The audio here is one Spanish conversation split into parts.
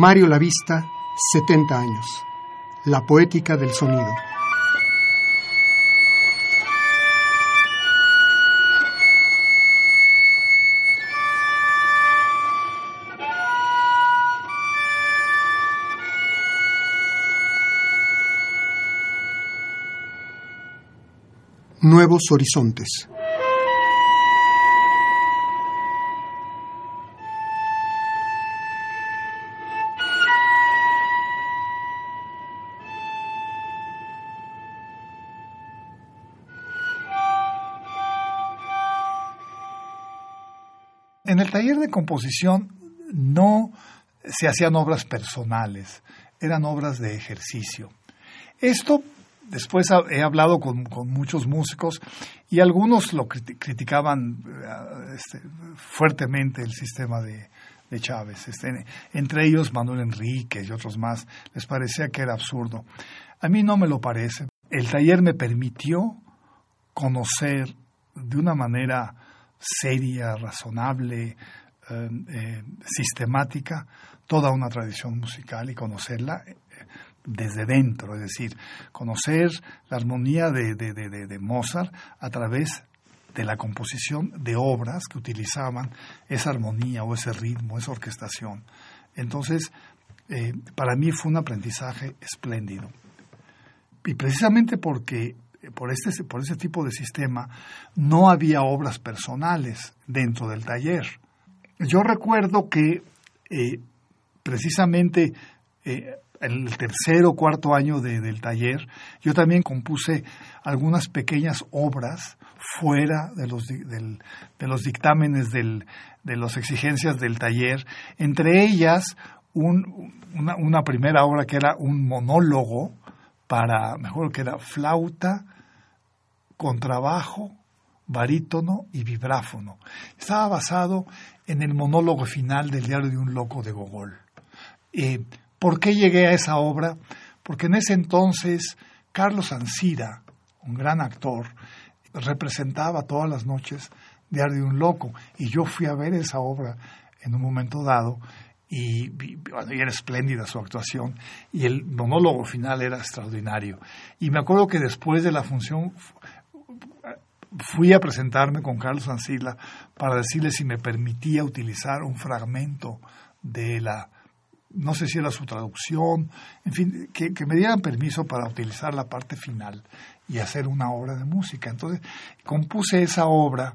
Mario Lavista, 70 años. La poética del sonido. Nuevos horizontes. De composición no se hacían obras personales, eran obras de ejercicio. Esto después he hablado con, muchos músicos y algunos lo criticaban eh, este, fuertemente el sistema de, Chávez, este, entre ellos Manuel Enrique y otros más, les parecía que era absurdo. A mí no me lo parece. El taller me permitió conocer de una manera seria, razonable, eh, eh, sistemática, toda una tradición musical y conocerla eh, desde dentro, es decir, conocer la armonía de, de, Mozart a través de la composición de obras que utilizaban esa armonía o ese ritmo, esa orquestación. Entonces, para mí fue un aprendizaje espléndido. Y precisamente porque por este, por ese tipo de sistema, no había obras personales dentro del taller. Yo recuerdo que eh, precisamente eh, en el tercer o cuarto año del taller, yo también compuse algunas pequeñas obras fuera de los, de los dictámenes del, de las exigencias del taller, entre ellas una, una primera obra que era un monólogo para, mejor que era flauta, contrabajo, barítono y vibráfono. Estaba basado en el monólogo final del diario de un loco de Gogol. Eh, ¿Por qué llegué a esa obra? Porque en ese entonces Carlos Ansira, un gran actor, representaba todas las noches Diario de un Loco. Y yo fui a ver esa obra en un momento dado y, era espléndida su actuación y el monólogo final era extraordinario. Y me acuerdo que después de la función fui a presentarme con Carlos Ancila para decirle si me permitía utilizar un fragmento de la, no sé si era su traducción, en fin, que, me dieran permiso para utilizar la parte final y hacer una obra de música. Entonces, compuse esa obra,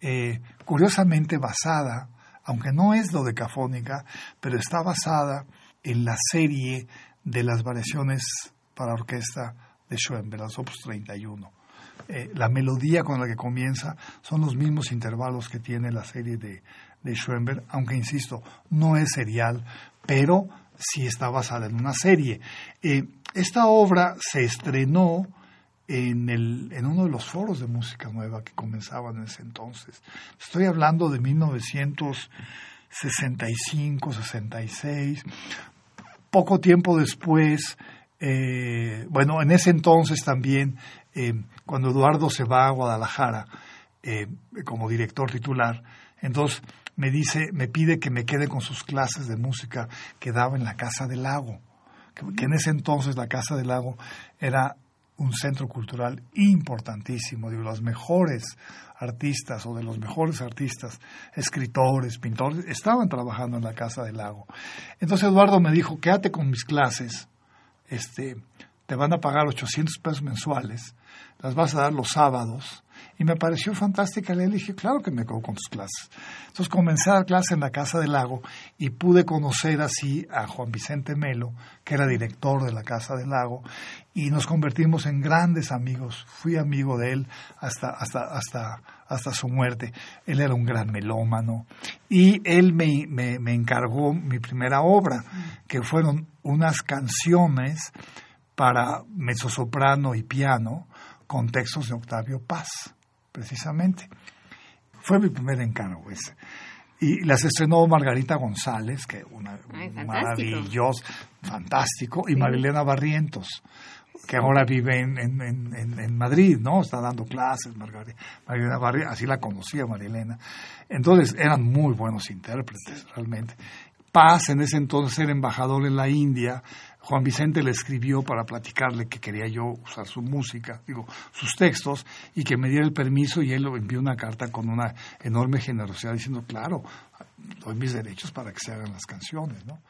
eh, curiosamente basada, aunque no es lo decafónica, pero está basada en la serie de las variaciones para orquesta de Schoenberg, las Opus 31. Eh, la melodía con la que comienza son los mismos intervalos que tiene la serie de, de Schoenberg, aunque insisto, no es serial, pero sí está basada en una serie. Eh, esta obra se estrenó en, el, en uno de los foros de música nueva que comenzaban en ese entonces. Estoy hablando de 1965, 66. Poco tiempo después, eh, bueno, en ese entonces también cuando Eduardo se va a Guadalajara eh, como director titular, entonces me dice, me pide que me quede con sus clases de música que daba en la Casa del Lago, que, en ese entonces la Casa del Lago era un centro cultural importantísimo, de los mejores artistas o de los mejores artistas, escritores, pintores, estaban trabajando en la Casa del Lago. Entonces Eduardo me dijo, quédate con mis clases, este, te van a pagar 800 pesos mensuales las vas a dar los sábados. Y me pareció fantástica. Le dije, claro que me quedo con tus clases. Entonces comencé a dar clase en la Casa del Lago y pude conocer así a Juan Vicente Melo, que era director de la Casa del Lago, y nos convertimos en grandes amigos. Fui amigo de él hasta, hasta, hasta, hasta su muerte. Él era un gran melómano. Y él me, me, me encargó mi primera obra, que fueron unas canciones para mezzosoprano y piano, con textos de Octavio Paz, precisamente. Fue mi primer encargo ese. Y las estrenó Margarita González, que una maravillosa, fantástico, y Marilena Barrientos, que ahora vive en, en, Madrid, ¿no? Está dando clases, Margarita, Marilena Barrientos, así la conocía Marilena. Entonces eran muy buenos intérpretes, realmente. Paz, en ese entonces era embajador en la India, Juan Vicente le escribió para platicarle que quería yo usar su música, digo, sus textos, y que me diera el permiso y él lo envió una carta con una enorme generosidad diciendo, claro, doy mis derechos para que se hagan las canciones, ¿no?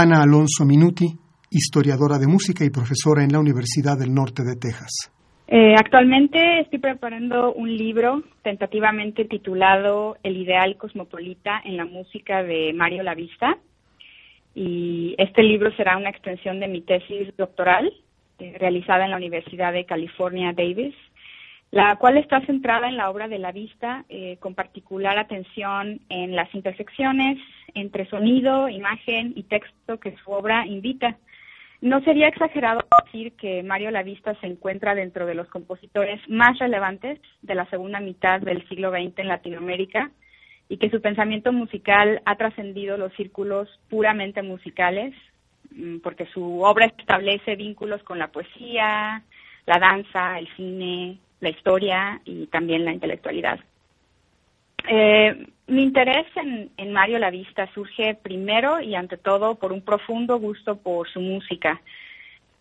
Ana Alonso Minuti, historiadora de música y profesora en la Universidad del Norte de Texas. Eh, actualmente estoy preparando un libro tentativamente titulado El ideal cosmopolita en la música de Mario Lavista. Y este libro será una extensión de mi tesis doctoral eh, realizada en la Universidad de California, Davis, la cual está centrada en la obra de la vista, eh, con particular atención en las intersecciones entre sonido, imagen y texto que su obra invita. No sería exagerado decir que Mario Lavista se encuentra dentro de los compositores más relevantes de la segunda mitad del siglo XX en Latinoamérica y que su pensamiento musical ha trascendido los círculos puramente musicales, mm, porque su obra establece vínculos con la poesía, la danza, el cine, la historia y también la intelectualidad. Eh, mi interés en, Mario Lavista surge primero y ante todo por un profundo gusto por su música.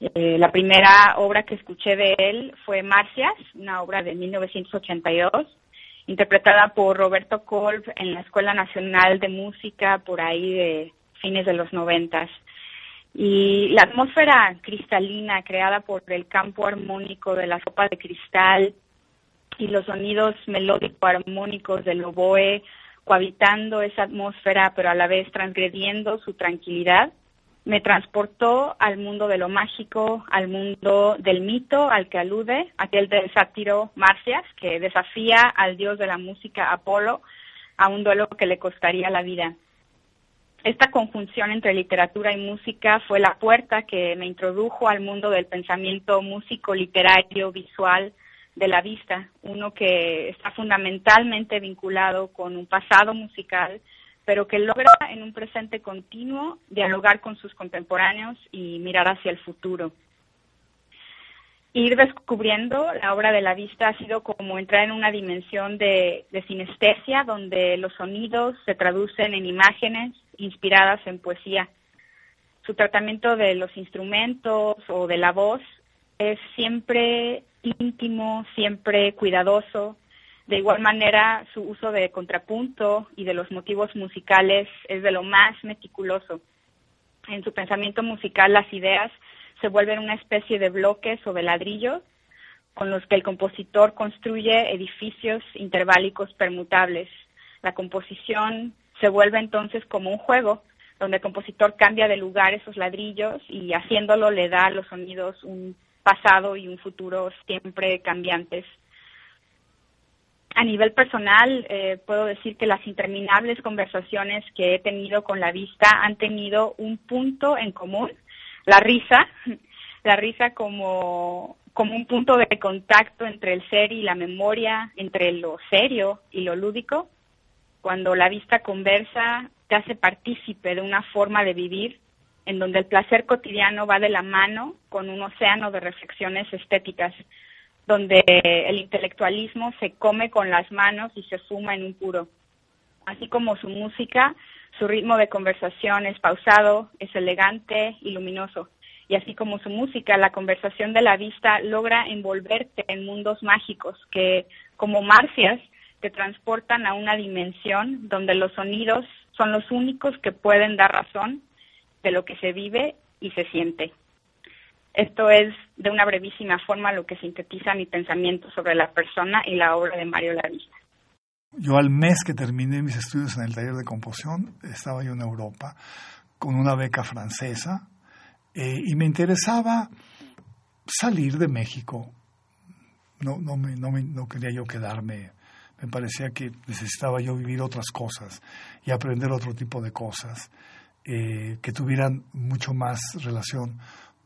Eh, la primera obra que escuché de él fue Marcias, una obra de 1982, interpretada por Roberto Kolb en la Escuela Nacional de Música por ahí de fines de los noventas. Y la atmósfera cristalina creada por el campo armónico de la sopa de cristal y los sonidos melódico-armónicos del oboe cohabitando esa atmósfera, pero a la vez transgrediendo su tranquilidad, me transportó al mundo de lo mágico, al mundo del mito al que alude, aquel del sátiro Marcias, que desafía al dios de la música Apolo a un duelo que le costaría la vida. Esta conjunción entre literatura y música fue la puerta que me introdujo al mundo del pensamiento músico, literario, visual, de la vista, uno que está fundamentalmente vinculado con un pasado musical, pero que logra en un presente continuo dialogar con sus contemporáneos y mirar hacia el futuro. Ir descubriendo la obra de la vista ha sido como entrar en una dimensión de, de sinestesia donde los sonidos se traducen en imágenes inspiradas en poesía. Su tratamiento de los instrumentos o de la voz es siempre íntimo, siempre cuidadoso. De igual manera, su uso de contrapunto y de los motivos musicales es de lo más meticuloso. En su pensamiento musical, las ideas se vuelven una especie de bloques o de ladrillos con los que el compositor construye edificios interválicos permutables. La composición se vuelve entonces como un juego donde el compositor cambia de lugar esos ladrillos y haciéndolo le da a los sonidos un pasado y un futuro siempre cambiantes. A nivel personal, eh, puedo decir que las interminables conversaciones que he tenido con la vista han tenido un punto en común, la risa, la risa como, como un punto de contacto entre el ser y la memoria, entre lo serio y lo lúdico. Cuando la vista conversa, te hace partícipe de una forma de vivir en donde el placer cotidiano va de la mano con un océano de reflexiones estéticas, donde el intelectualismo se come con las manos y se suma en un puro. Así como su música, su ritmo de conversación es pausado, es elegante y luminoso. Y así como su música, la conversación de la vista logra envolverte en mundos mágicos que, como marcias, te transportan a una dimensión donde los sonidos son los únicos que pueden dar razón de lo que se vive y se siente. Esto es de una brevísima forma lo que sintetiza mi pensamiento sobre la persona y la obra de Mario Lavista. Yo al mes que terminé mis estudios en el taller de composición, estaba yo en Europa con una beca francesa eh, y me interesaba salir de México. No, no, me, no, me, no quería yo quedarme, me parecía que necesitaba yo vivir otras cosas y aprender otro tipo de cosas. Eh, que tuvieran mucho más relación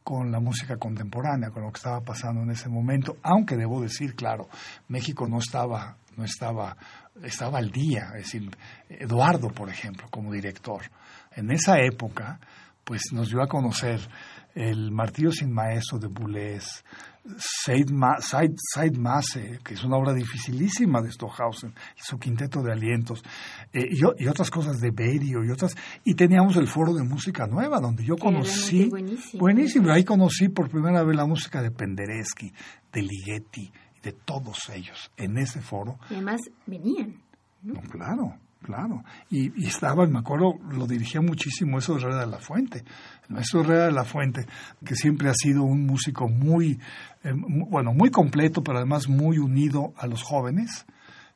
con la música contemporánea, con lo que estaba pasando en ese momento, aunque debo decir, claro, México no estaba, no estaba, estaba al día, es decir, Eduardo, por ejemplo, como director, en esa época, pues nos dio a conocer el Martillo sin Maestro de Boulez, Said, Masse, que es una obra dificilísima de Stockhausen, su quinteto de alientos, eh, y, otras cosas de Berio y otras. Y teníamos el foro de música nueva, donde yo conocí. Buenísimo. buenísimo. Ahí conocí por primera vez la música de Penderecki, de Ligeti, de todos ellos, en ese foro. Y además venían. claro, claro. Y, estaba, me acuerdo, lo dirigía muchísimo eso Herrera de la Fuente. El maestro Herrera de la Fuente, que siempre ha sido un músico muy, eh, bueno, muy completo, pero además muy unido a los jóvenes,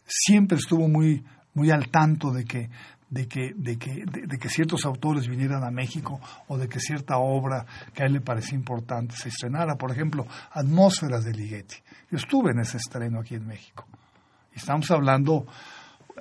siempre estuvo muy, muy al tanto de que de que, de, que, de, que ciertos autores vinieran a México o de que cierta obra que a él le parecía importante se estrenara. Por ejemplo, Atmósferas de Ligeti. Yo estuve en ese estreno aquí en México. Y estamos hablando,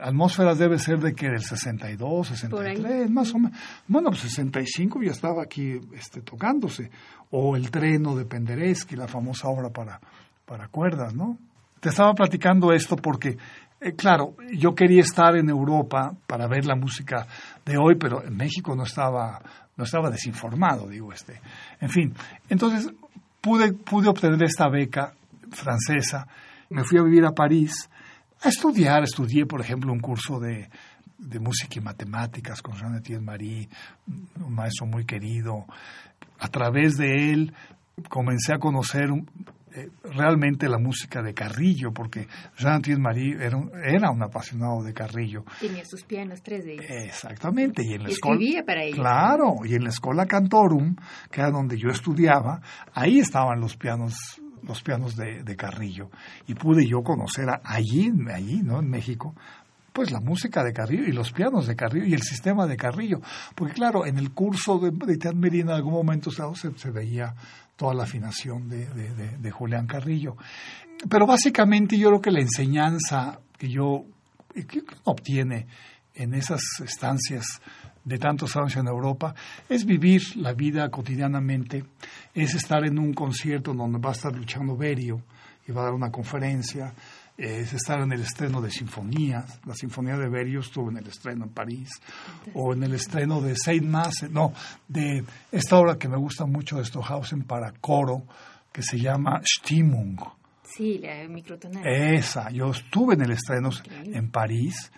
Atmósferas debe ser de que del 62, 63, más o menos. Bueno, pues 65 ya estaba aquí este, tocándose. O El treno de Penderecki, la famosa obra para, para cuerdas, ¿no? Te estaba platicando esto porque eh, claro, yo quería estar en Europa para ver la música de hoy, pero en México no estaba, no estaba desinformado, digo este. En fin, entonces pude, pude obtener esta beca francesa, me fui a vivir a París a estudiar, estudié, por ejemplo, un curso de, de música y matemáticas con Jean Etienne Marie, un maestro muy querido. A través de él comencé a conocer eh, realmente la música de Carrillo, porque Jean-Etienne Marie era un, era un apasionado de Carrillo. Tenía sus pianos, tres de ellos. Exactamente. Y en la Escribía para ellos. Claro, y en la Escuela Cantorum, que era donde yo estudiaba, ahí estaban los pianos los pianos de, de Carrillo y pude yo conocer allí, allí, ¿no? En México, pues la música de Carrillo y los pianos de Carrillo y el sistema de Carrillo. Porque claro, en el curso de, de en algún momento se, se veía toda la afinación de, de, Julián Carrillo. Pero básicamente yo creo que la enseñanza que yo obtiene en esas estancias de tantos años en Europa es vivir la vida cotidianamente, es estar en un concierto donde va a estar luchando Berio y va a dar una conferencia, es estar en el estreno de sinfonías. La Sinfonía de Berio estuvo en el estreno en París, o en el estreno de Saint Mass, no, de esta obra que me gusta mucho de Stohausen para coro, que se llama Stimmung. Sí, la microtonal. Esa, yo estuve en el estreno en París,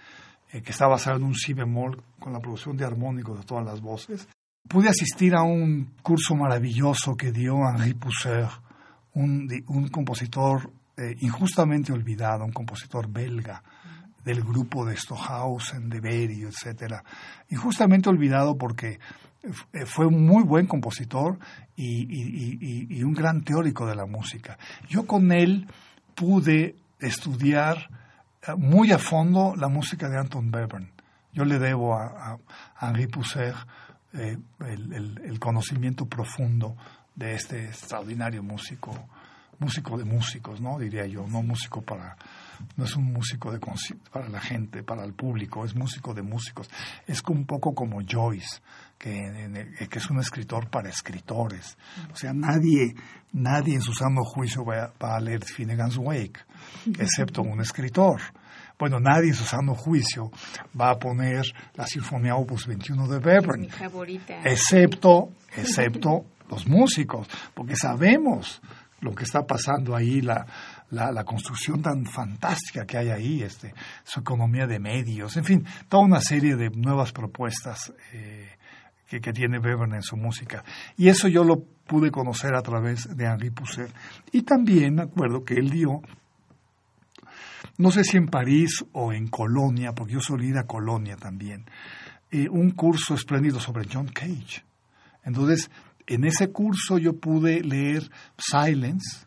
eh, que estaba basado en un si bemol con la producción de armónicos de todas las voces. Pude asistir a un curso maravilloso que dio Henri Pousser, un, compositor eh, injustamente olvidado, un compositor belga del grupo de Stohausen, de Berio, etcétera, injustamente olvidado porque eh, fue un muy buen compositor y, un gran teórico de la música. Yo con él pude estudiar eh, muy a fondo la música de Anton Webern. Yo le debo a, Henri Pousser el, conocimiento profundo de este extraordinario músico músico de músicos, ¿no? Diría yo, no músico para, no es un músico de, para la gente, para el público, es músico de músicos. Es un poco como Joyce, que, que es un escritor para escritores. O sea, nadie, nadie en su sano juicio va a, leer Finnegan's Wake, excepto un escritor. Bueno, nadie en su sano juicio va a poner la Sinfonía Opus 21 de Webern. Mi favorita. Excepto, excepto los músicos, porque sabemos lo que está pasando ahí, la, la, construcción tan fantástica que hay ahí, este, su economía de medios, en fin, toda una serie de nuevas propuestas eh, que, que, tiene Webern en su música. Y eso yo lo pude conocer a través de Henri Pousser. Y también me acuerdo que él dio, no sé si en París o en Colonia, porque yo solía ir a Colonia también, eh, un curso espléndido sobre John Cage. Entonces, en ese curso yo pude leer Silence,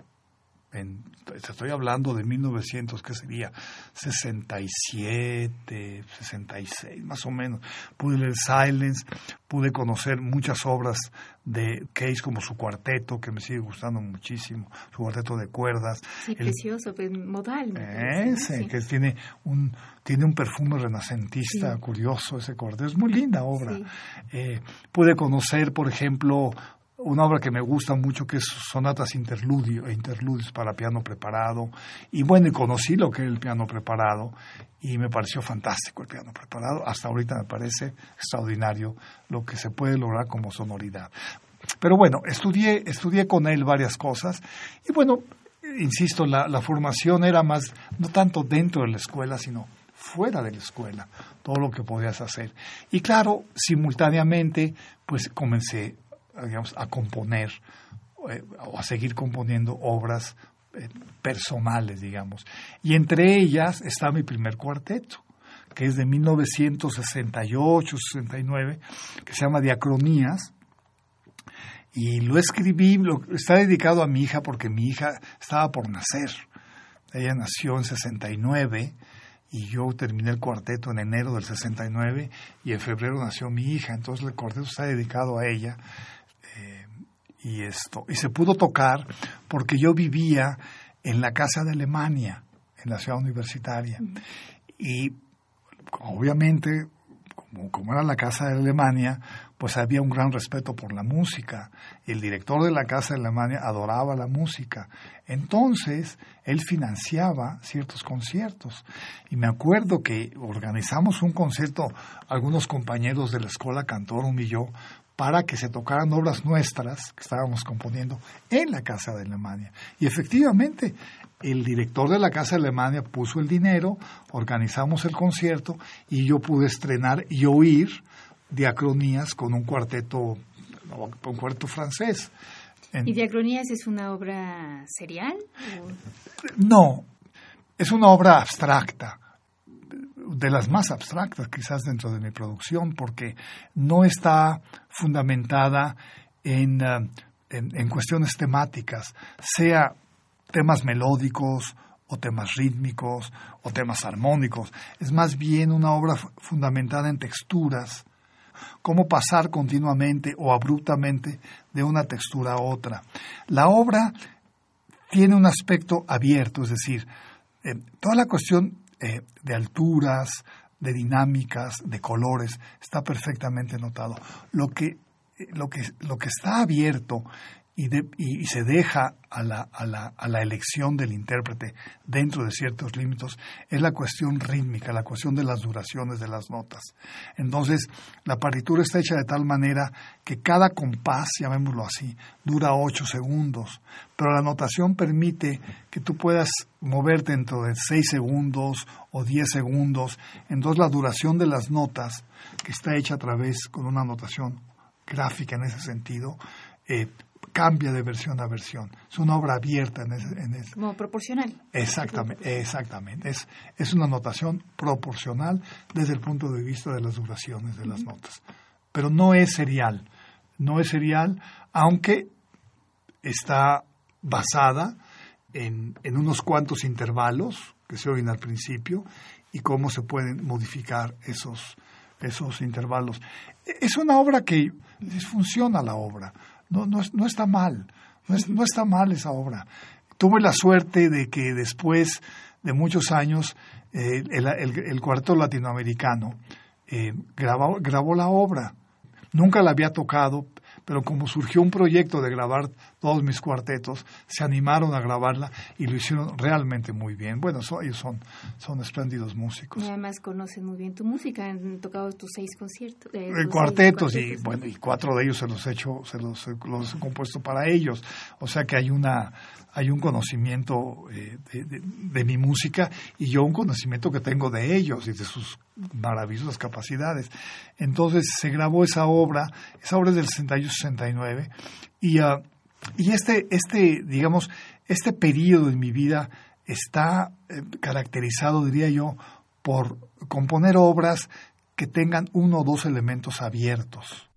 en, estoy hablando de 1900, que sería 67, 66, más o menos. Pude leer Silence, pude conocer muchas obras de Case como su cuarteto, que me sigue gustando muchísimo, su cuarteto de cuerdas. Sí, precioso, pues, modal. Ese, que tiene un, tiene un perfume renacentista curioso ese cuarteto. Es muy linda obra. Eh, pude conocer, por ejemplo, una obra que me gusta mucho que es Sonatas Interludio e Interludios para piano preparado. Y bueno, conocí lo que es el piano preparado y me pareció fantástico el piano preparado. Hasta ahorita me parece extraordinario lo que se puede lograr como sonoridad. Pero bueno, estudié, estudié con él varias cosas y bueno, insisto, la, la formación era más, no tanto dentro de la escuela, sino fuera de la escuela, todo lo que podías hacer. Y claro, simultáneamente, pues comencé a componer eh, o a seguir componiendo obras eh, personales, digamos. Y entre ellas está mi primer cuarteto, que es de 1968-69, que se llama Diacronías. Y lo escribí, está dedicado a mi hija porque mi hija estaba por nacer. Ella nació en 69 y yo terminé el cuarteto en enero del 69 y en febrero nació mi hija. Entonces el cuarteto está dedicado a ella. Y esto. Y se pudo tocar porque yo vivía en la casa de Alemania en la ciudad universitaria. Y obviamente como, como, era la casa de Alemania pues había un gran respeto por la música. El director de la casa de Alemania adoraba la música. Entonces él financiaba ciertos conciertos. Y me acuerdo que organizamos un concierto algunos compañeros de la escuela Cantorum y yo para que se tocaran obras nuestras que estábamos componiendo en la Casa de Alemania. Y efectivamente, el director de la Casa de Alemania puso el dinero, organizamos el concierto y yo pude estrenar y oír diacronías con un cuarteto, un cuarteto francés. En... ¿Y Diacronías es una obra serial? O... No, es una obra abstracta de las más abstractas quizás dentro de mi producción, porque no está fundamentada en, uh, en, en, cuestiones temáticas, sea temas melódicos o temas rítmicos o temas armónicos. Es más bien una obra fundamentada en texturas, cómo pasar continuamente o abruptamente de una textura a otra. La obra tiene un aspecto abierto, es decir, eh, toda la cuestión eh, de alturas, de dinámicas, de colores, está perfectamente notado. Lo que, lo que, lo que está abierto y, de, y, se deja a la, a, la, a la, elección del intérprete dentro de ciertos límites es la cuestión rítmica, la cuestión de las duraciones de las notas. Entonces, la partitura está hecha de tal manera que cada compás, llamémoslo así, dura 8 segundos, pero la notación permite que tú puedas moverte dentro de 6 segundos o 10 segundos. Entonces, la duración de las notas, que está hecha a través con una notación gráfica en ese sentido, eh, cambia de versión a versión. Es una obra abierta en ese... En ese. Como proporcional. Exactamente, exactamente. Es, es una notación proporcional desde el punto de vista de las duraciones de las notas. Pero no es serial. No es serial, aunque está basada en, en unos cuantos intervalos que se oyen al principio y cómo se pueden modificar esos, esos intervalos. Es una obra que funciona la obra no, no, no está mal, no, es, no, está mal esa obra. Tuve la suerte de que después de muchos años eh, el, el, cuarto latinoamericano eh, grabó, grabó la obra. Nunca la había tocado, pero como surgió un proyecto de grabar todos mis cuartetos, se animaron a grabarla y lo hicieron realmente muy bien. Bueno, so, ellos son, son espléndidos músicos. Y además conocen muy bien tu música, han tocado tus seis conciertos. Eh, tus cuartetos, seis cuartetos, y bueno, y cuatro de ellos se los he hecho, se los, los he compuesto para ellos. O sea que hay una hay un conocimiento eh, de, mi música y yo un conocimiento que tengo de ellos y de sus maravillosas capacidades. Entonces se grabó esa obra, esa obra es del 68-69 y, uh, y este, este, digamos, este periodo en mi vida está eh, caracterizado, diría yo, por componer obras que tengan uno o dos elementos abiertos.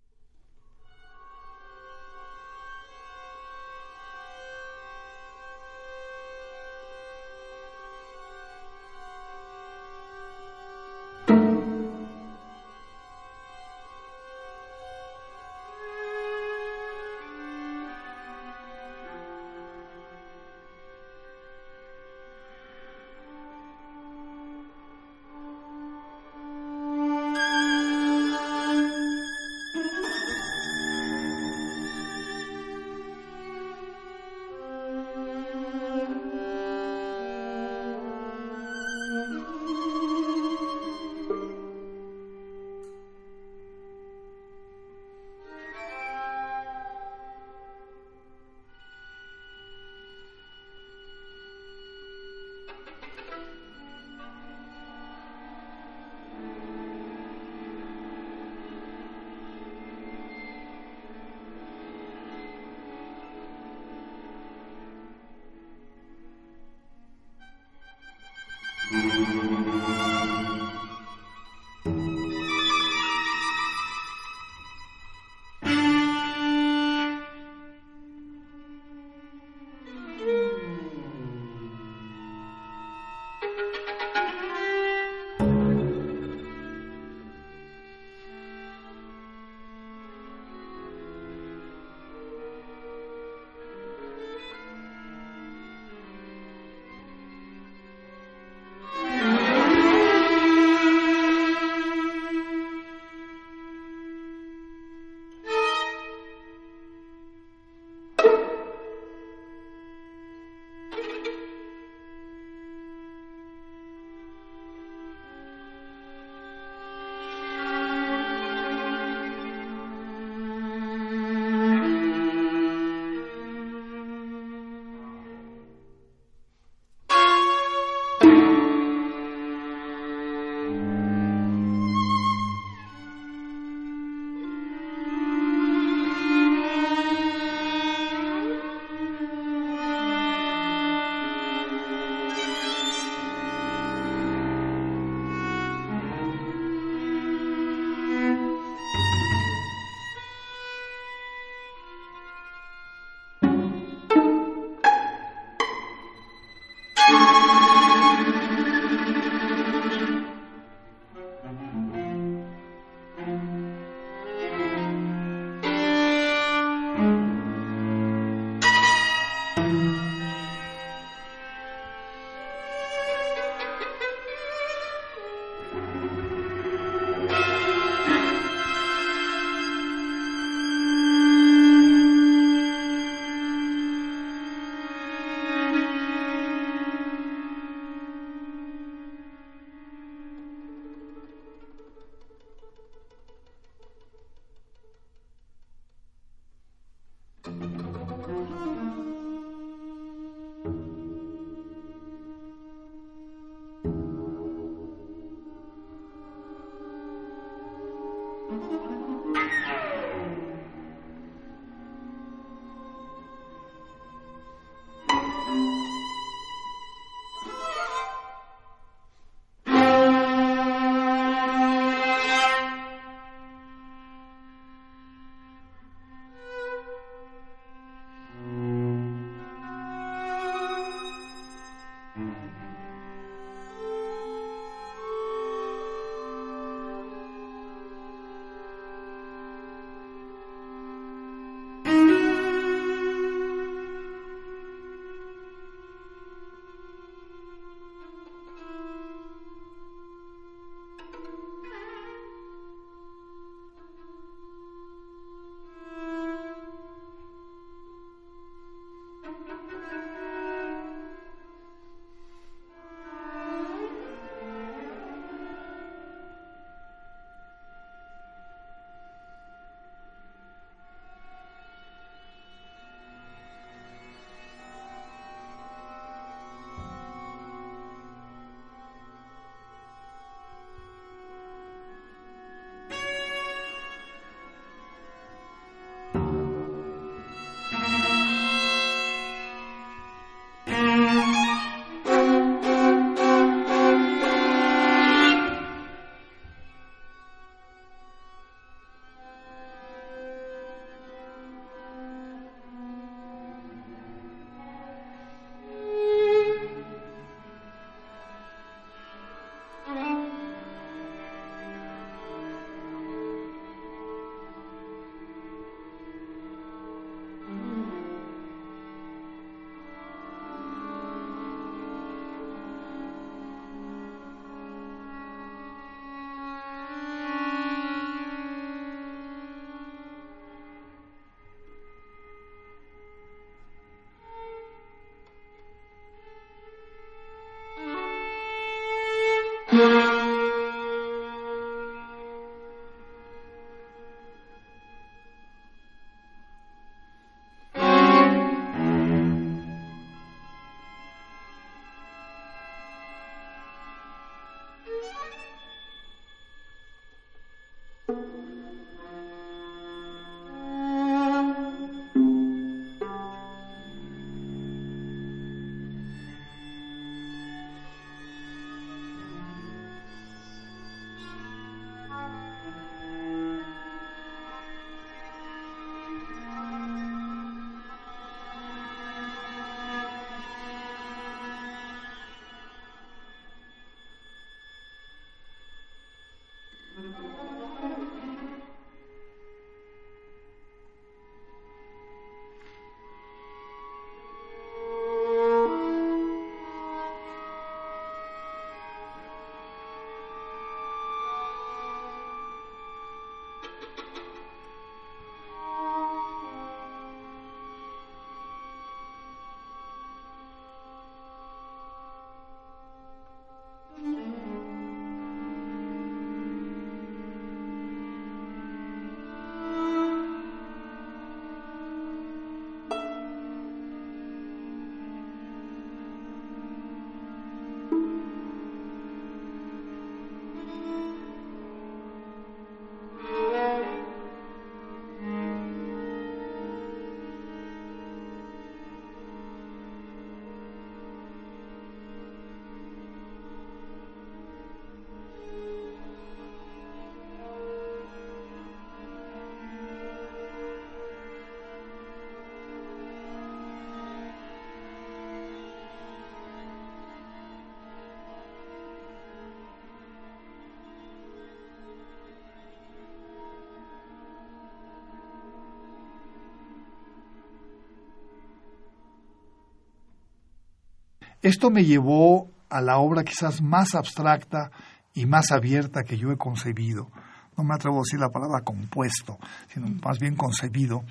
Esto me llevó a la obra quizás más abstracta y más abierta que yo he concebido. No me atrevo a decir la palabra compuesto, sino más bien concebido,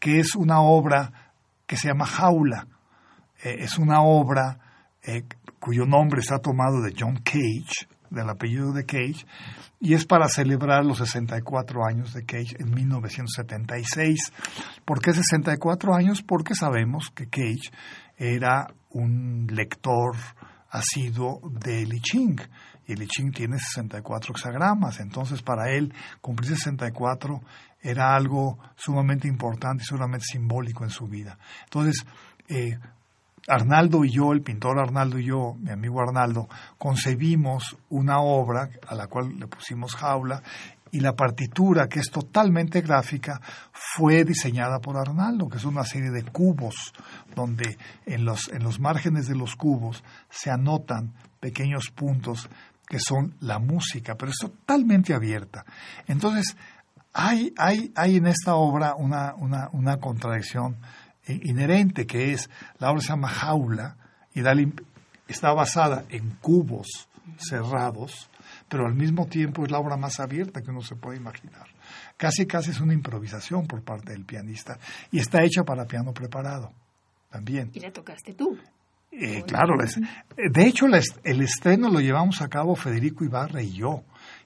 que es una obra que se llama Jaula. Eh, es una obra eh, cuyo nombre está tomado de John Cage, del apellido de Cage, y es para celebrar los 64 años de Cage en 1976. ¿Por qué 64 años? Porque sabemos que Cage era un lector asiduo de Li Ching, y Li Ching tiene 64 hexagramas, entonces para él cumplir 64 era algo sumamente importante y sumamente simbólico en su vida. Entonces, eh, Arnaldo y yo, el pintor Arnaldo y yo, mi amigo Arnaldo, concebimos una obra a la cual le pusimos jaula y la partitura, que es totalmente gráfica, fue diseñada por Arnaldo, que es una serie de cubos donde en los, en los márgenes de los cubos se anotan pequeños puntos que son la música, pero es totalmente abierta. Entonces, hay, hay, hay en esta obra una, una, una contradicción inherente que es, la obra se llama Jaula y está basada en cubos cerrados, pero al mismo tiempo es la obra más abierta que uno se puede imaginar. Casi, casi es una improvisación por parte del pianista y está hecha para piano preparado también. ¿Y la tocaste tú? Eh, claro, de hecho el estreno lo llevamos a cabo Federico Ibarra y yo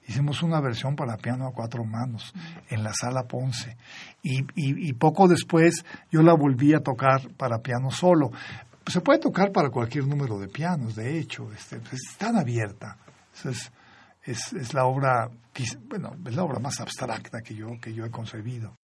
hicimos una versión para piano a cuatro manos en la sala Ponce. Y, y, poco después yo la volví a tocar para piano solo. Se puede tocar para cualquier número de pianos, de hecho, este, pues, es tan abierta. Es, es, es, la obra, bueno, es la obra más abstracta que yo, que yo he concebido.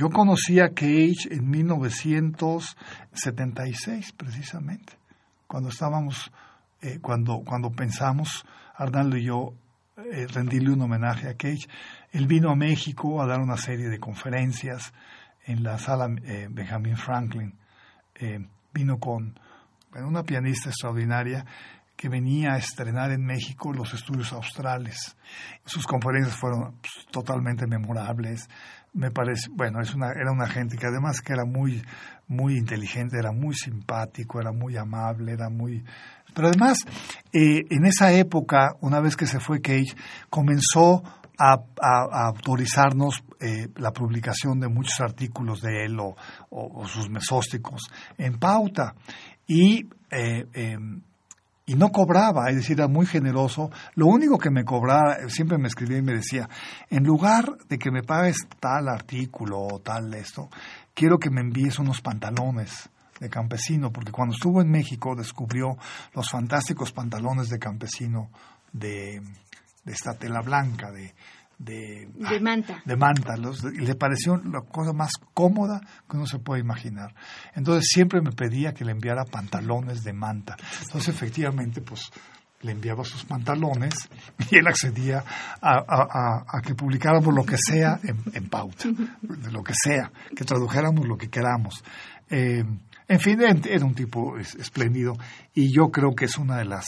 Yo conocí a Cage en 1976, precisamente, cuando estábamos, eh, cuando, cuando pensamos, Arnaldo y yo, eh, rendirle un homenaje a Cage. Él vino a México a dar una serie de conferencias en la sala eh, Benjamin Franklin. vino con una pianista extraordinaria que venía a estrenar en México los estudios australes. Sus conferencias fueron pues, totalmente memorables. Me parece, bueno, es una, era una gente que además que era muy, muy inteligente, era muy simpático, era muy amable, era muy... Pero además, eh, en esa época, una vez que se fue Cage, comenzó a, autorizarnos eh, la publicación de muchos artículos de él o, o, sus mesósticos en pauta. Y eh, em, y no cobraba, es decir, era muy generoso. Lo único que me cobraba, siempre me escribía y me decía, en lugar de que me pagues tal artículo o tal esto, quiero que me envíes unos pantalones de campesino, porque cuando estuvo en México descubrió los fantásticos pantalones de campesino de, de esta tela blanca, de, de, de manta. De manta. y le pareció la cosa más cómoda que uno se puede imaginar. Entonces siempre me pedía que le enviara pantalones de manta. Entonces efectivamente, pues le enviaba sus pantalones y él accedía a, que publicáramos lo que sea en, pauta, de lo que sea, que tradujéramos lo que queramos. Eh, en fin, era un tipo espléndido y yo creo que es una de las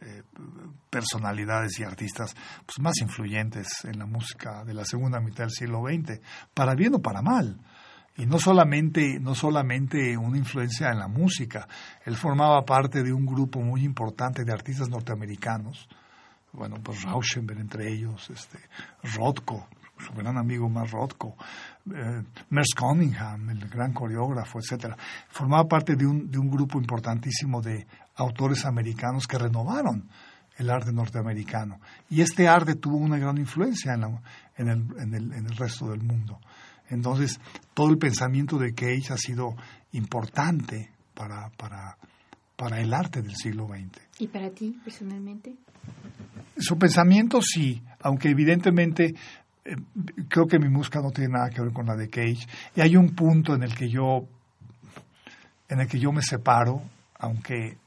eh, personalidades y artistas pues, más influyentes en la música de la segunda mitad del siglo XX, para bien o para mal. Y no solamente, no solamente una influencia en la música, él formaba parte de un grupo muy importante de artistas norteamericanos, bueno, pues Rauschenberg entre ellos, este, Rothko, su gran amigo más Rothko, eh, Merce Cunningham, el gran coreógrafo, etcétera, formaba parte de un, de un grupo importantísimo de autores americanos que renovaron el arte norteamericano. Y este arte tuvo una gran influencia en, en, el, en, el, en, el, resto del mundo. Entonces, todo el pensamiento de Cage ha sido importante para, para, para el arte del siglo XX. ¿Y para ti, personalmente? Su pensamiento sí, aunque evidentemente eh, creo que mi música no tiene nada que ver con la de Cage. Y hay un punto en el que yo, en el que yo me separo, aunque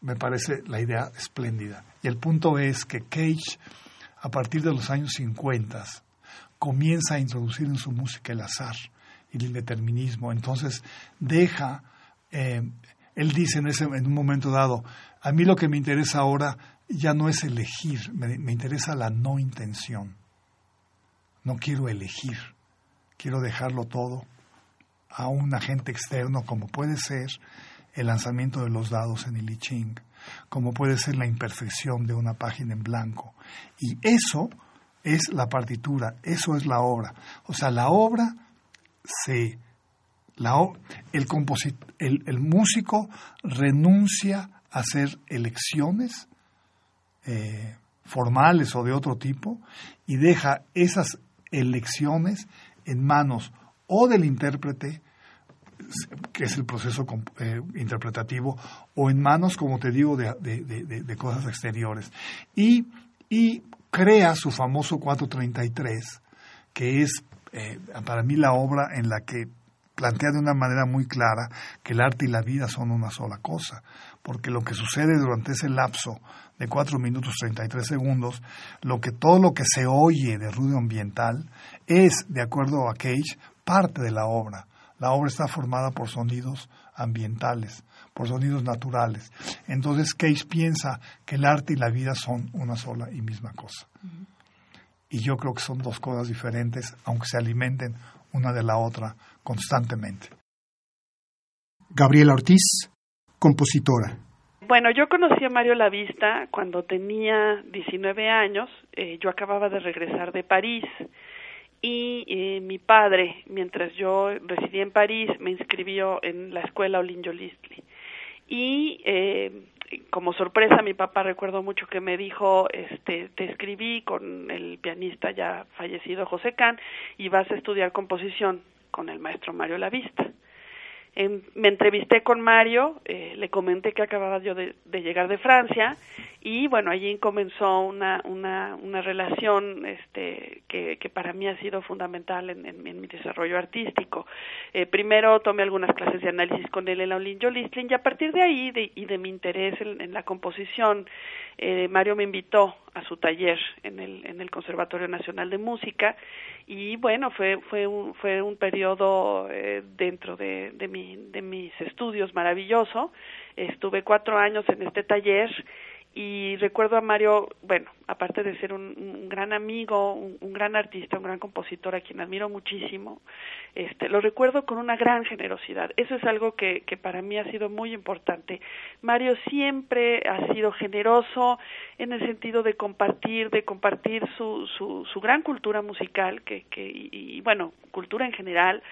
me parece la idea espléndida. Y el punto es que Cage, a partir de los años 50, comienza a introducir en su música el azar y el indeterminismo. Entonces deja, eh, él dice en, ese, en un momento dado, a mí lo que me interesa ahora ya no es elegir, me, me interesa la no intención. No quiero elegir, quiero dejarlo todo a un agente externo como puede ser el lanzamiento de los dados en el I como puede ser la imperfección de una página en blanco. Y eso es la partitura, eso es la obra. O sea, la obra se... La, el, el, el músico renuncia a hacer elecciones eh, formales o de otro tipo y deja esas elecciones en manos o del intérprete que es el proceso eh, interpretativo, o en manos, como te digo, de, cosas exteriores. Y, y, crea su famoso 433, que es eh, para mí la obra en la que plantea de una manera muy clara que el arte y la vida son una sola cosa, porque lo que sucede durante ese lapso de 4 minutos 33 segundos, lo que todo lo que se oye de ruido ambiental es, de acuerdo a Cage, parte de la obra. La obra está formada por sonidos ambientales, por sonidos naturales. Entonces Cage piensa que el arte y la vida son una sola y misma cosa. Y yo creo que son dos cosas diferentes, aunque se alimenten una de la otra constantemente. Gabriela Ortiz, compositora. Bueno, yo conocí a Mario Lavista cuando tenía 19 años. Eh, yo acababa de regresar de París y eh, mi padre, mientras yo residía en París, me inscribió en la escuela Olinjo Listli. Y eh, como sorpresa, mi papá recuerdo mucho que me dijo, este, te escribí con el pianista ya fallecido José Can y vas a estudiar composición con el maestro Mario Lavista. Me entrevisté con Mario, eh, le comenté que acababa yo de, llegar de Francia y bueno allí comenzó una una, una relación este que, que para mí ha sido fundamental en, en, mi desarrollo artístico. Eh, primero tomé algunas clases de análisis con él en la Olinjo y a partir de ahí de, y de mi interés en, en la composición eh, Mario me invitó a su taller en el en el Conservatorio Nacional de Música. Y bueno fue fue un fue un periodo eh, dentro de de mi de mis estudios maravilloso. Estuve cuatro años en este taller y recuerdo a Mario, bueno, aparte de ser un, gran amigo, un, gran artista, un gran compositor a quien admiro muchísimo, este, lo recuerdo con una gran generosidad. Eso es algo que, que para mí ha sido muy importante. Mario siempre ha sido generoso en el sentido de compartir, de compartir su, su, su gran cultura musical, que, que y, bueno, cultura en general,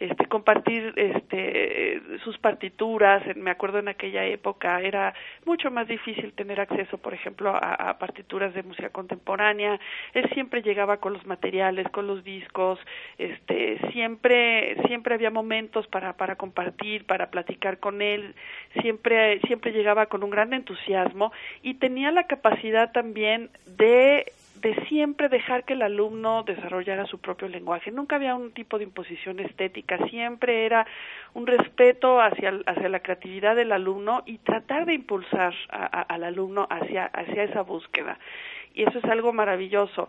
este, compartir este, sus partituras. Me acuerdo en aquella época era mucho más difícil tener acceso, por ejemplo, a, partituras de música contemporánea. Él siempre llegaba con los materiales, con los discos, este, siempre, siempre había momentos para, para compartir, para platicar con él. Siempre, siempre llegaba con un gran entusiasmo y tenía la capacidad también de de siempre dejar que el alumno desarrollara su propio lenguaje. Nunca había un tipo de imposición estética, siempre era un respeto hacia, hacia la creatividad del alumno y tratar de impulsar al alumno hacia, hacia esa búsqueda. Y eso es algo maravilloso.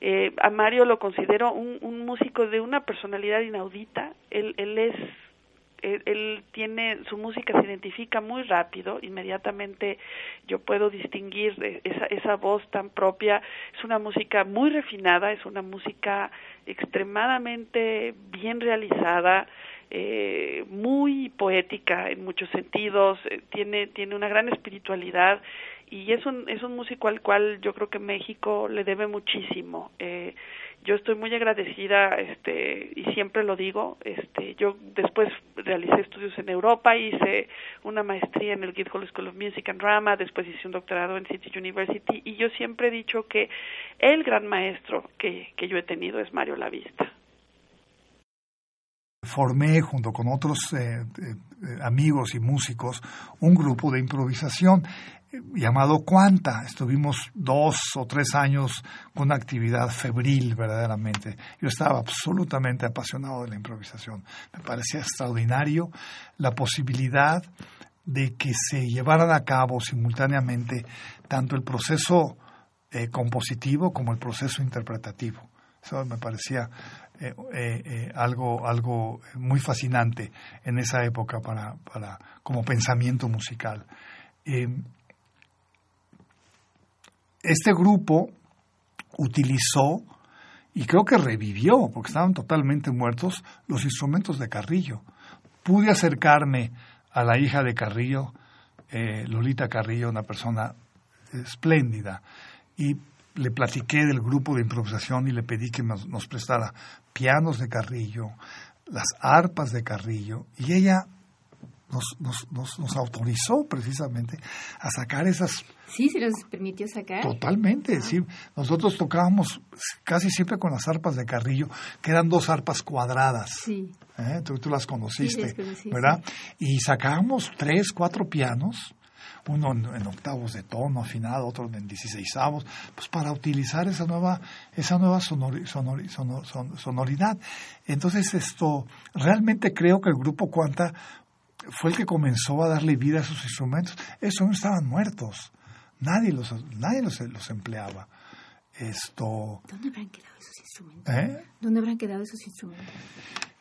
Eh, a Mario lo considero un, un músico de una personalidad inaudita. Él, él es él, tiene su música se identifica muy rápido inmediatamente yo puedo distinguir esa esa voz tan propia. Es una música muy refinada es una música extremadamente bien realizada eh, muy poética en muchos sentidos eh, tiene tiene una gran espiritualidad y es un es un músico al cual yo creo que México le debe muchísimo. Eh, yo estoy muy agradecida este y siempre lo digo este yo después realicé estudios en Europa hice una maestría en el Guildhall School of Music and Drama después hice un doctorado en City University y yo siempre he dicho que el gran maestro que, que yo he tenido es Mario Lavista formé junto con otros eh, eh, amigos y músicos un grupo de improvisación llamado Cuanta. Estuvimos dos o tres años con una actividad febril verdaderamente. Yo estaba absolutamente apasionado de la improvisación. Me parecía extraordinario la posibilidad de que se llevaran a cabo simultáneamente tanto el proceso eh, compositivo como el proceso interpretativo. Eso me parecía eh, eh, algo, algo muy fascinante en esa época para, para como pensamiento musical este grupo utilizó y creo que revivió, porque estaban totalmente muertos, los instrumentos de Carrillo. Pude acercarme a la hija de Carrillo, eh, Lolita Carrillo, una persona espléndida, y le platiqué del grupo de improvisación y le pedí que nos, nos prestara pianos de Carrillo, las arpas de Carrillo, y ella nos, nos, nos, autorizó precisamente a sacar esas... Sí, se los permitió sacar. Totalmente, sí. Nosotros tocábamos casi siempre con las arpas de Carrillo, que eran dos arpas cuadradas. Sí. ¿Eh? Tú, tú, las conociste, ¿verdad? Y sacábamos tres, cuatro pianos, uno en, octavos de tono afinado, otro en dieciséisavos, pues para utilizar esa nueva, esa nueva sonoridad. Entonces esto, realmente creo que el grupo Cuanta fue el que comenzó a darle vida a esos instrumentos. Esos no estaban muertos. Nadie los, nadie los, los empleaba. Esto... ¿Dónde habrán quedado esos instrumentos? ¿Eh? ¿Dónde habrán quedado esos instrumentos?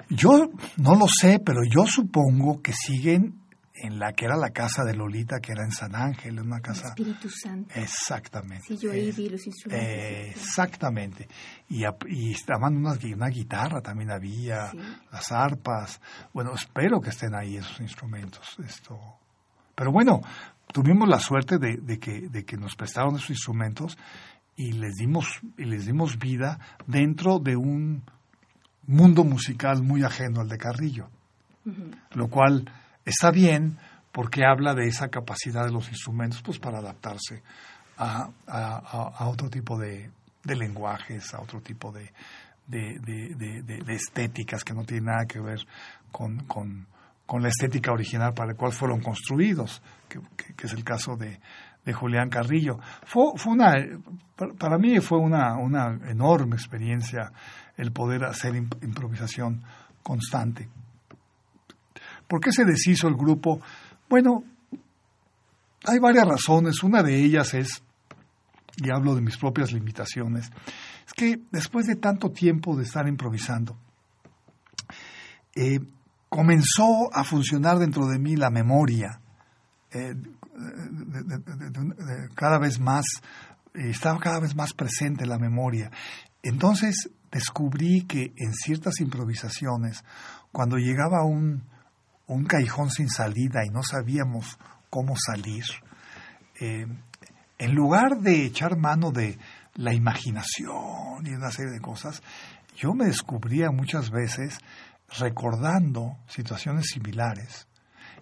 Yo no lo sé, pero yo supongo que siguen en la que era la casa de Lolita, que era en San Ángel, una casa... Espíritu Santo. Exactamente. Sí, yo ahí vi los instrumentos. exactamente. Y, y estaban unas, una guitarra también había, las arpas. Bueno, espero que estén ahí esos instrumentos. Esto. Pero bueno, tuvimos la suerte de, de, que, de que nos prestaron esos instrumentos y les dimos, y les dimos vida dentro de un mundo musical muy ajeno al de Carrillo. Lo cual está bien porque habla de esa capacidad de los instrumentos pues para adaptarse a, a, otro tipo de, de, lenguajes, a otro tipo de, de, de, estéticas que no tienen nada que ver con, con, con la estética original para la cual fueron construidos, que, es el caso de, Julián Carrillo. Fue, fue una, para mí fue una, una enorme experiencia el poder hacer improvisación constante. ¿Por qué se deshizo el grupo? Bueno, hay varias razones. Una de ellas es, y hablo de mis propias limitaciones, es que después de tanto tiempo de estar improvisando, eh, comenzó a funcionar dentro de mí la memoria eh, cada vez más, estaba cada vez más presente la memoria. Entonces descubrí que en ciertas improvisaciones, cuando llegaba un, un callejón sin salida y no sabíamos cómo salir, eh, en lugar de echar mano de la imaginación y una serie de cosas, yo me descubría muchas veces recordando situaciones similares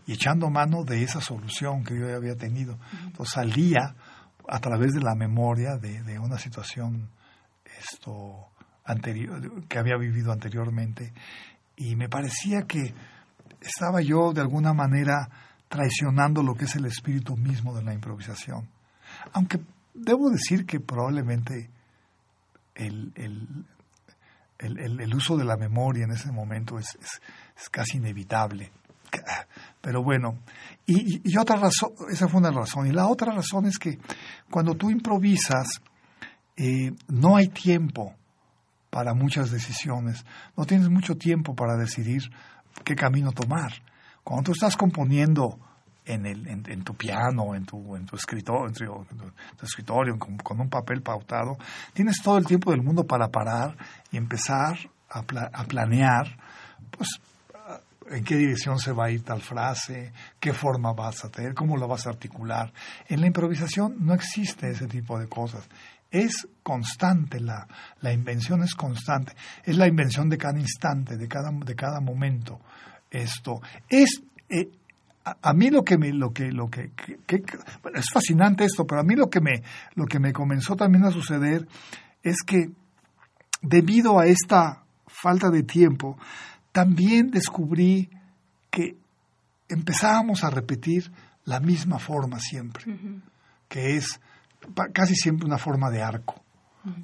y echando mano de esa solución que yo había tenido. Entonces salía a través de la memoria de, una situación esto anterior que había vivido anteriormente y me parecía que estaba yo de alguna manera traicionando lo que es el espíritu mismo de la improvisación. Aunque debo decir que probablemente el, el, uso de la memoria en ese momento es, es, casi inevitable. Pero bueno, y, y, otra razón, esa fue una razón. Y la otra razón es que cuando tú improvisas, eh, no hay tiempo para muchas decisiones. No tienes mucho tiempo para decidir qué camino tomar. Cuando tú estás componiendo en, el, en, tu piano, en tu, en tu escritorio, en tu, escritorio con, un papel pautado, tienes todo el tiempo del mundo para parar y empezar a, a planear, pues, en qué dirección se va a ir tal frase, qué forma vas a tener, cómo la vas a articular. En la improvisación no existe ese tipo de cosas. Es constante, la, la invención es constante. Es la invención de cada instante, de cada, de cada momento. Esto es, eh, a, mí lo que me lo que lo que, es fascinante esto pero a mí lo que me lo que me comenzó también a suceder es que debido a esta falta de tiempo también descubrí que empezábamos a repetir la misma forma siempre que es casi siempre una forma de arco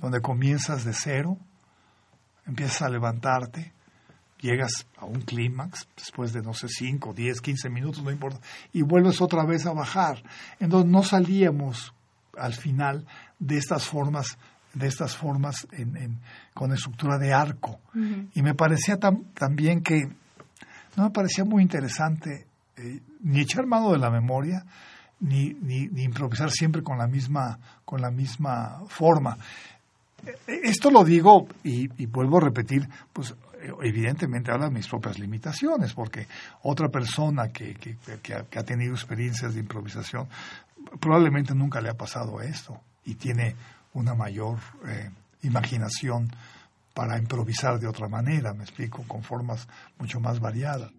donde comienzas de cero empiezas a levantarte llegas a un clímax después de, no sé, 5, 10, 15 minutos, no importa, y vuelves otra vez a bajar. Entonces no salíamos al final de estas formas de estas formas en, con estructura de arco. Y me parecía también que, no me parecía muy interesante eh, ni echar mano de la memoria, ni, ni, ni, improvisar siempre con la misma, con la misma forma. E, e, esto lo digo y, vuelvo a repetir, pues evidentemente habla de mis propias limitaciones, porque otra persona que, que, que, ha, tenido experiencias de improvisación probablemente nunca le ha pasado esto y tiene una mayor eh, imaginación para improvisar de otra manera, me explico, con formas mucho más variadas.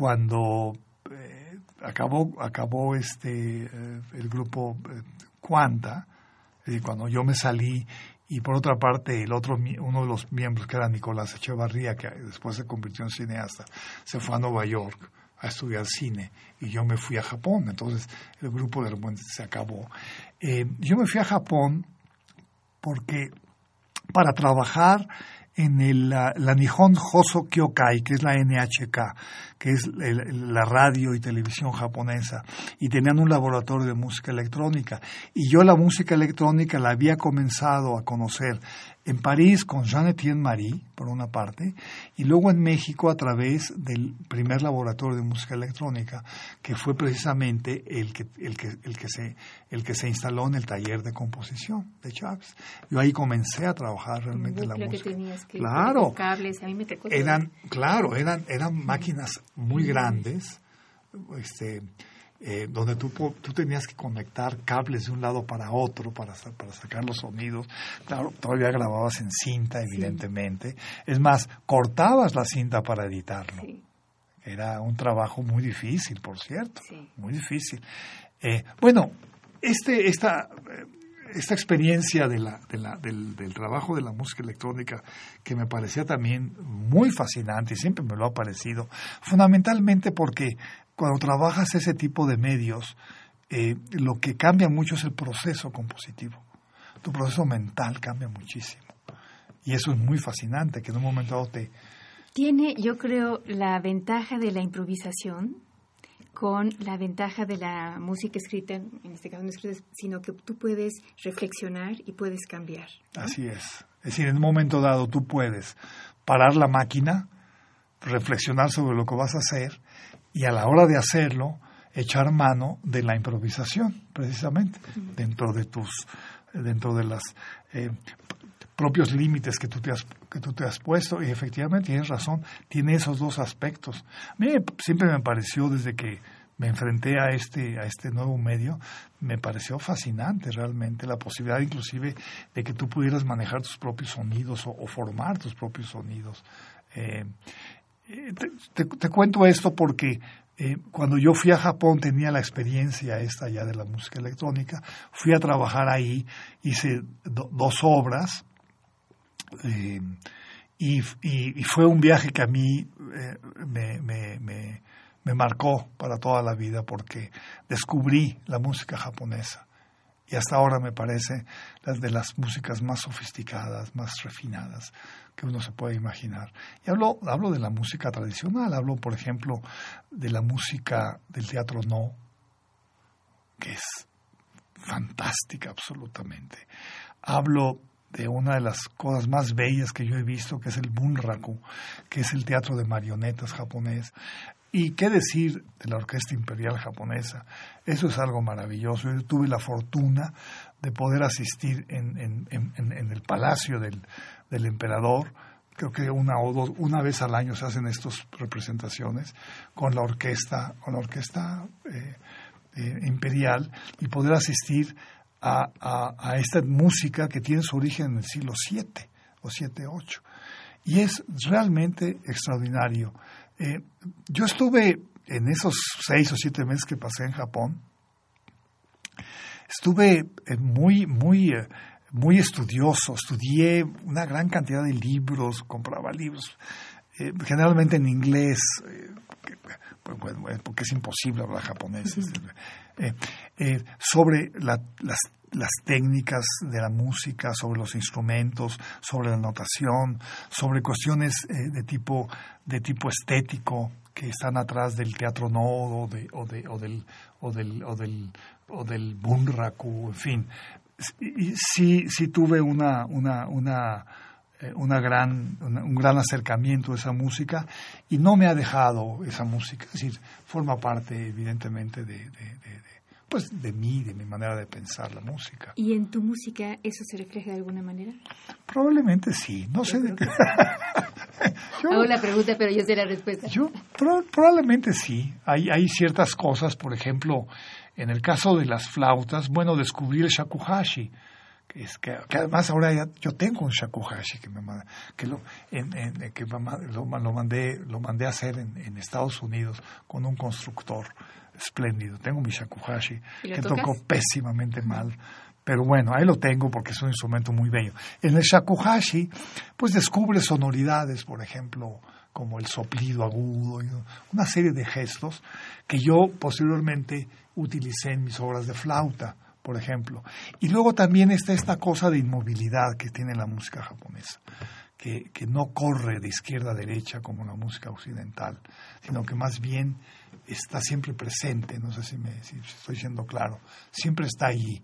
Cuando eh, acabó, acabó este, eh, el grupo eh, Cuanta, cuando yo me salí y por otra parte el otro uno de los miembros que era Nicolás Echevarría que después se convirtió en cineasta se fue a Nueva York a estudiar cine y yo me fui a Japón. Entonces el grupo de repente se acabó. Yo me fui a Japón porque para trabajar en el, la, la Nihon Hoso Kyokai, que es la NHK, que es la radio y televisión japonesa, y tenían un laboratorio de música electrónica. Y yo la música electrónica la había comenzado a conocer en París con Jean-Étienne Marie, por una parte, y luego en México a través del primer laboratorio de música electrónica, que fue precisamente el que, el que, el que, se, el que se instaló en el taller de composición de Chávez. Yo ahí comencé a trabajar realmente la música. claro, eran, claro, eran, eran máquinas muy grandes, este, eh, donde tú, tú tenías que conectar cables de un lado para otro para, para sacar los sonidos. Claro, todavía grababas en cinta, evidentemente. Es más, cortabas la cinta para editarlo. Era un trabajo muy difícil, por cierto. Muy difícil. Eh, bueno, este, esta, eh, esta experiencia de la, de la, del, del, trabajo de la música electrónica que me parecía también muy fascinante y siempre me lo ha parecido, fundamentalmente porque cuando trabajas ese tipo de medios, eh, lo que cambia mucho es el proceso compositivo. Tu proceso mental cambia muchísimo. Y eso es muy fascinante, que en un momento dado te... Tiene, yo creo, la ventaja de la improvisación con la ventaja de la música escrita, en este caso no escrita, sino que tú puedes reflexionar y puedes cambiar. Así es. Es decir, en un momento dado tú puedes parar la máquina, reflexionar sobre lo que vas a hacer y a la hora de hacerlo echar mano de la improvisación precisamente dentro de tus dentro de las eh, propios límites que tú, te has, que tú te has puesto. Y efectivamente tienes razón, tiene esos dos aspectos. A mí siempre me pareció desde que me enfrenté a este, a este nuevo medio, me pareció fascinante realmente la posibilidad inclusive de que tú pudieras manejar tus propios sonidos o, formar tus propios sonidos. Eh, eh, te, cuento esto porque eh, cuando yo fui a Japón tenía la experiencia esta ya de la música electrónica, fui a trabajar ahí, hice dos obras y, fue un viaje que a mí me me marcó para toda la vida porque descubrí la música japonesa y hasta ahora me parece las de las músicas más sofisticadas, más refinadas que uno se puede imaginar. Y hablo, hablo de la música tradicional, hablo por ejemplo de la música del teatro no, que es fantástica absolutamente. Hablo de una de las cosas más bellas que yo he visto, que es el bunraku, que es el teatro de marionetas japonés. Y qué decir de la Orquesta Imperial Japonesa. Eso es algo maravilloso. Yo tuve la fortuna de poder asistir en, en, el palacio del, del, emperador. Creo que una o dos, una vez al año se hacen estas representaciones con la orquesta, con la orquesta eh, eh, imperial y poder asistir a, a, esta música que tiene su origen en el siglo VII o VII-VIII. Y es realmente extraordinario. Eh, yo estuve en esos seis o siete meses que pasé en Japón, estuve eh, muy, muy, eh, muy estudioso, estudié una gran cantidad de libros, compraba libros, generalmente en inglés, porque es imposible hablar japonés, sobre las las técnicas de la música, sobre los instrumentos, sobre la notación, sobre cuestiones eh, de tipo de tipo estético que están atrás del teatro no o, de, o, de, o del o del o del o del bunraku, en fin. Y sí sí tuve una una una eh, una gran, un gran acercamiento a esa música y no me ha dejado esa música, es decir, forma parte evidentemente de, pues de mí, de mi manera de pensar la música. ¿Y en tu música eso se refleja de alguna manera? Probablemente sí, no sé de qué. Hago la pregunta, pero yo sé la respuesta. Yo probablemente sí. Hay, hay ciertas cosas, por ejemplo, en el caso de las flautas, bueno, descubrí el shakuhashi. Que, es que, además ahora ya, yo tengo un shakuhashi que me que lo en, en, que lo, lo, mandé lo mandé a hacer en, en Estados Unidos con un constructor espléndido. Tengo mi shakuhashi, que tocó pésimamente mal. Pero bueno, ahí lo tengo porque es un instrumento muy bello. En el shakuhashi, pues descubre sonoridades, por ejemplo, como el soplido agudo, una serie de gestos que yo posteriormente utilicé en mis obras de flauta, por ejemplo. Y luego también está esta cosa de inmovilidad que tiene la música japonesa. Que, que no corre de izquierda a derecha como la música occidental, sino que más bien está siempre presente, no sé si, me, estoy siendo claro, siempre está ahí.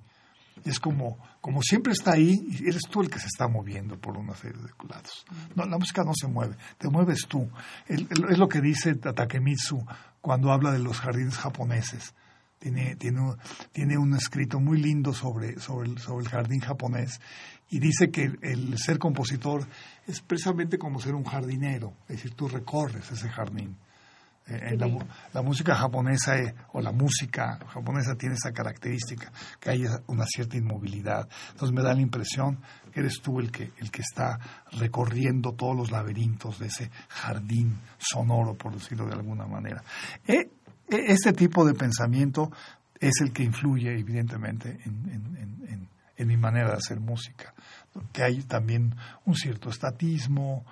Es como, como siempre está ahí, eres tú el que se está moviendo por una serie de lados. No, la música no se mueve, te mueves tú. es lo que dice Takemitsu cuando habla de los jardines japoneses. Tiene, tiene, tiene un escrito muy lindo sobre, sobre, el, sobre el jardín japonés y dice que el ser compositor es precisamente como ser un jardinero, es decir, tú recorres ese jardín eh, la, música japonesa eh, o la música japonesa tiene esa característica, que hay una cierta inmovilidad. Entonces me da la impresión que eres tú el que, el que está recorriendo todos los laberintos de ese jardín sonoro, por decirlo de alguna manera. Eh, este tipo de pensamiento es el que influye evidentemente en, en mi manera de hacer música, que hay también un cierto estatismo,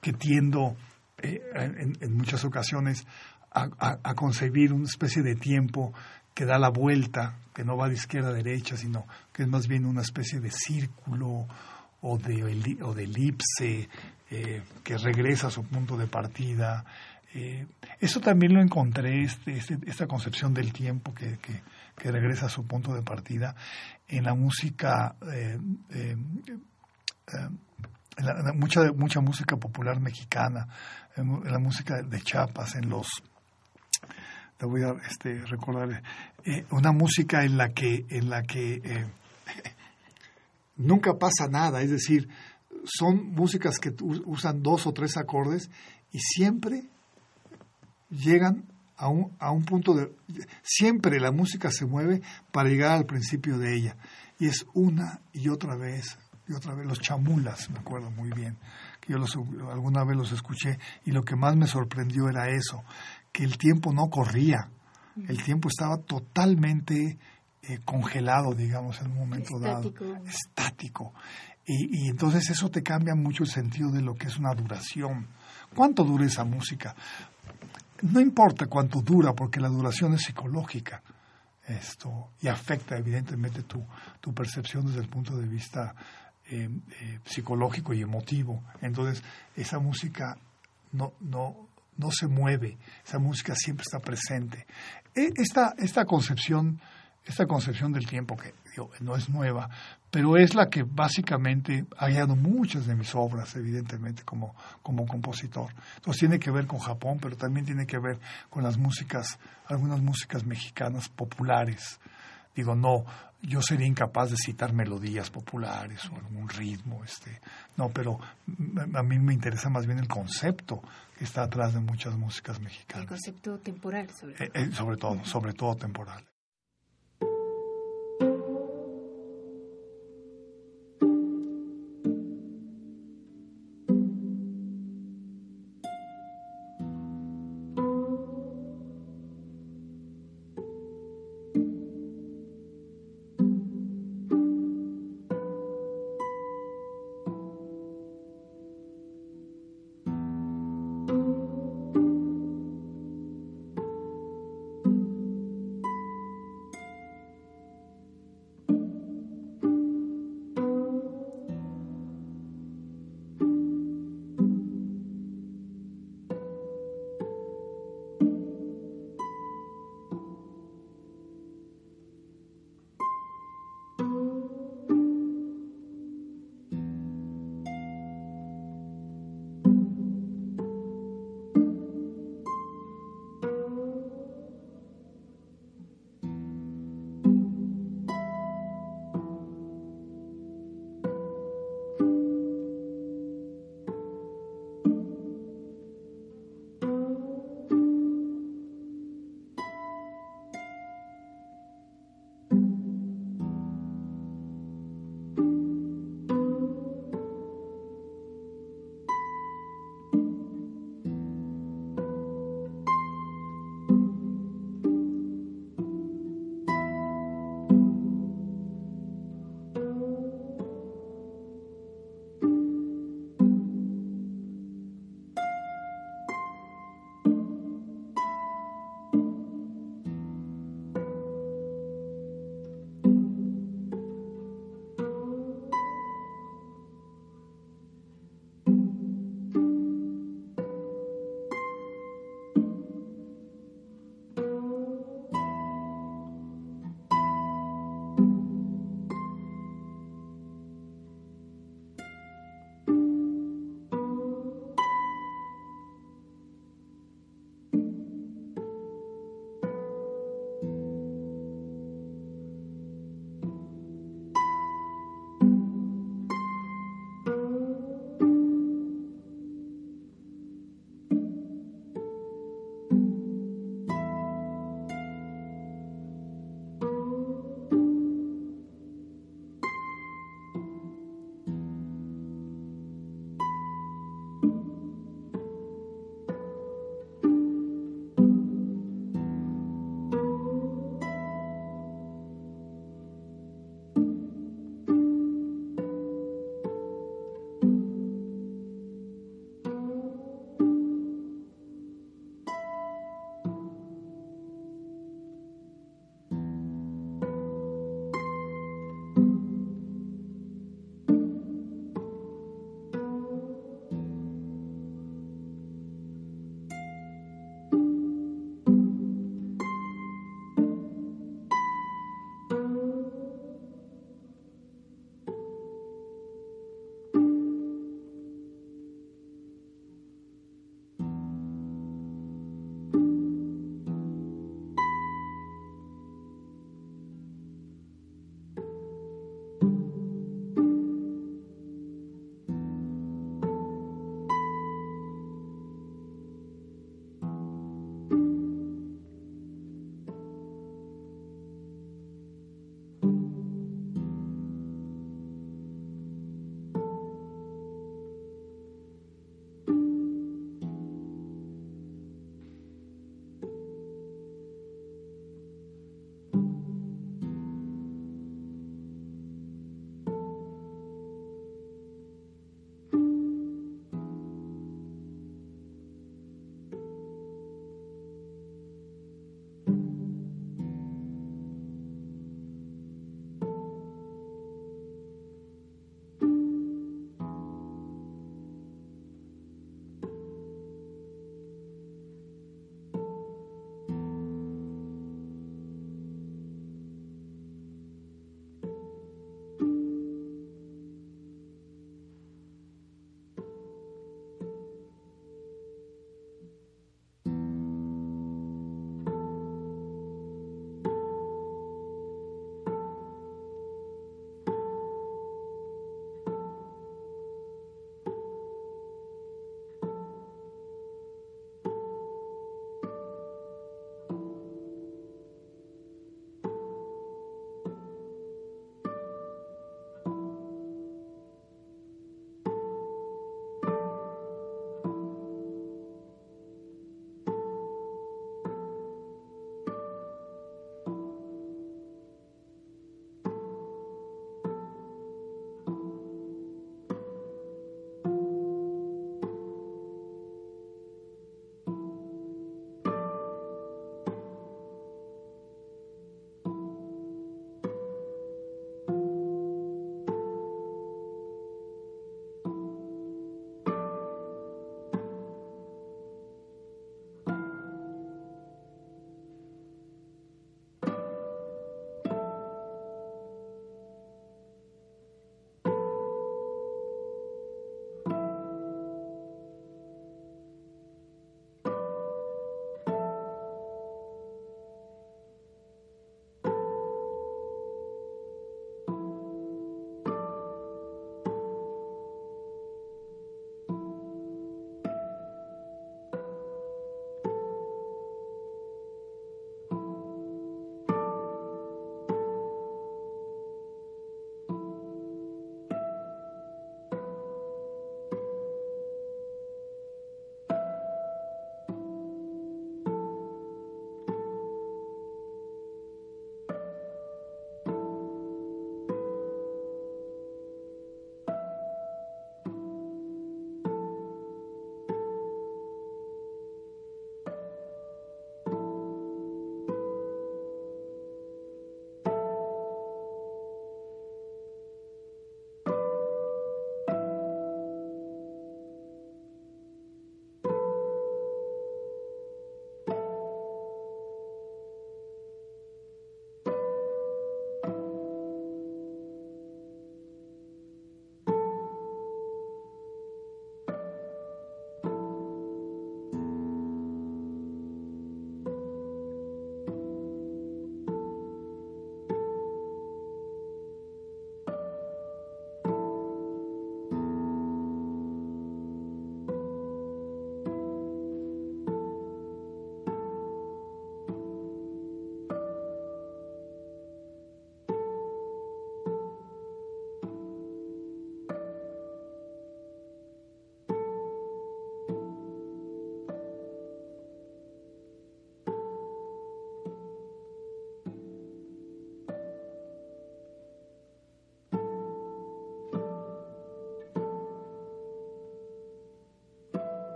que tiendo eh, en, muchas ocasiones a, concebir una especie de tiempo que da la vuelta, que no va de izquierda a derecha, sino que es más bien una especie de círculo o de, o de elipse eh, que regresa a su punto de partida. Eh, eso también lo encontré, este, este, esta concepción del tiempo que, que, regresa a su punto de partida en la música mucha, mucha música popular mexicana, en, la música de Chiapas, en los te voy a este, recordar eh, una música en la que en la que eh, nunca pasa nada, es decir, son músicas que usan dos o tres acordes y siempre llegan a un, a un punto de... Siempre la música se mueve para llegar al principio de ella. Y es una y otra vez, y otra vez. Los chamulas, me acuerdo muy bien, que yo los, alguna vez los escuché y lo que más me sorprendió era eso, que el tiempo no corría. El tiempo estaba totalmente eh, congelado, digamos, en un momento dado. Estático. Y, y, entonces eso te cambia mucho el sentido de lo que es una duración. ¿Cuánto dura esa música? No importa cuánto dura, porque la duración es psicológica esto y afecta evidentemente tu, tu percepción desde el punto de vista eh, eh, psicológico y emotivo. Entonces, esa música no, no, no se mueve, esa música siempre está presente. E, esta, esta concepción esta concepción del tiempo que no es nueva, pero es la que básicamente ha guiado muchas de mis obras, evidentemente, como, como compositor. Entonces tiene que ver con Japón, pero también tiene que ver con las músicas, algunas músicas mexicanas populares. Digo, no, yo sería incapaz de citar melodías populares o algún ritmo, este, no, pero a mí me interesa más bien el concepto que está atrás de muchas músicas mexicanas. El concepto temporal, sobre todo. Eh, eh, sobre todo, sobre todo temporal.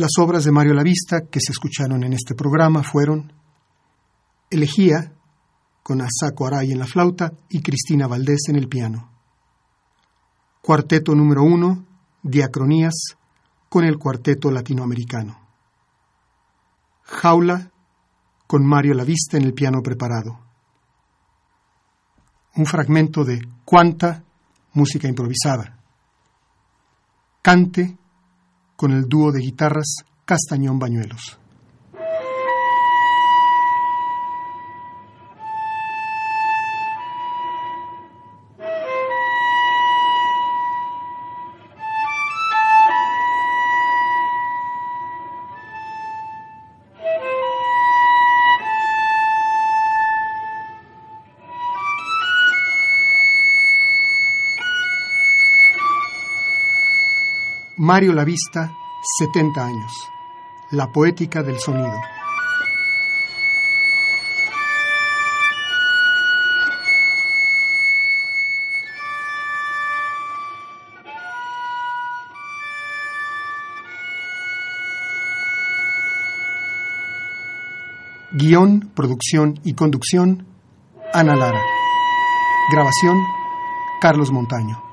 Las obras de Mario Lavista que se escucharon en este programa fueron Elegía, con Asako Aray en la flauta y Cristina Valdés en el piano. Cuarteto número uno, Diacronías, con el Cuarteto Latinoamericano. Jaula, con Mario Lavista en el piano preparado. Un fragmento de Cuanta, música improvisada. Cante, con el dúo de guitarras Castañón Bañuelos. Mario Lavista, 70 años. La poética del sonido. Guión, producción y conducción, Ana Lara. Grabación, Carlos Montaño.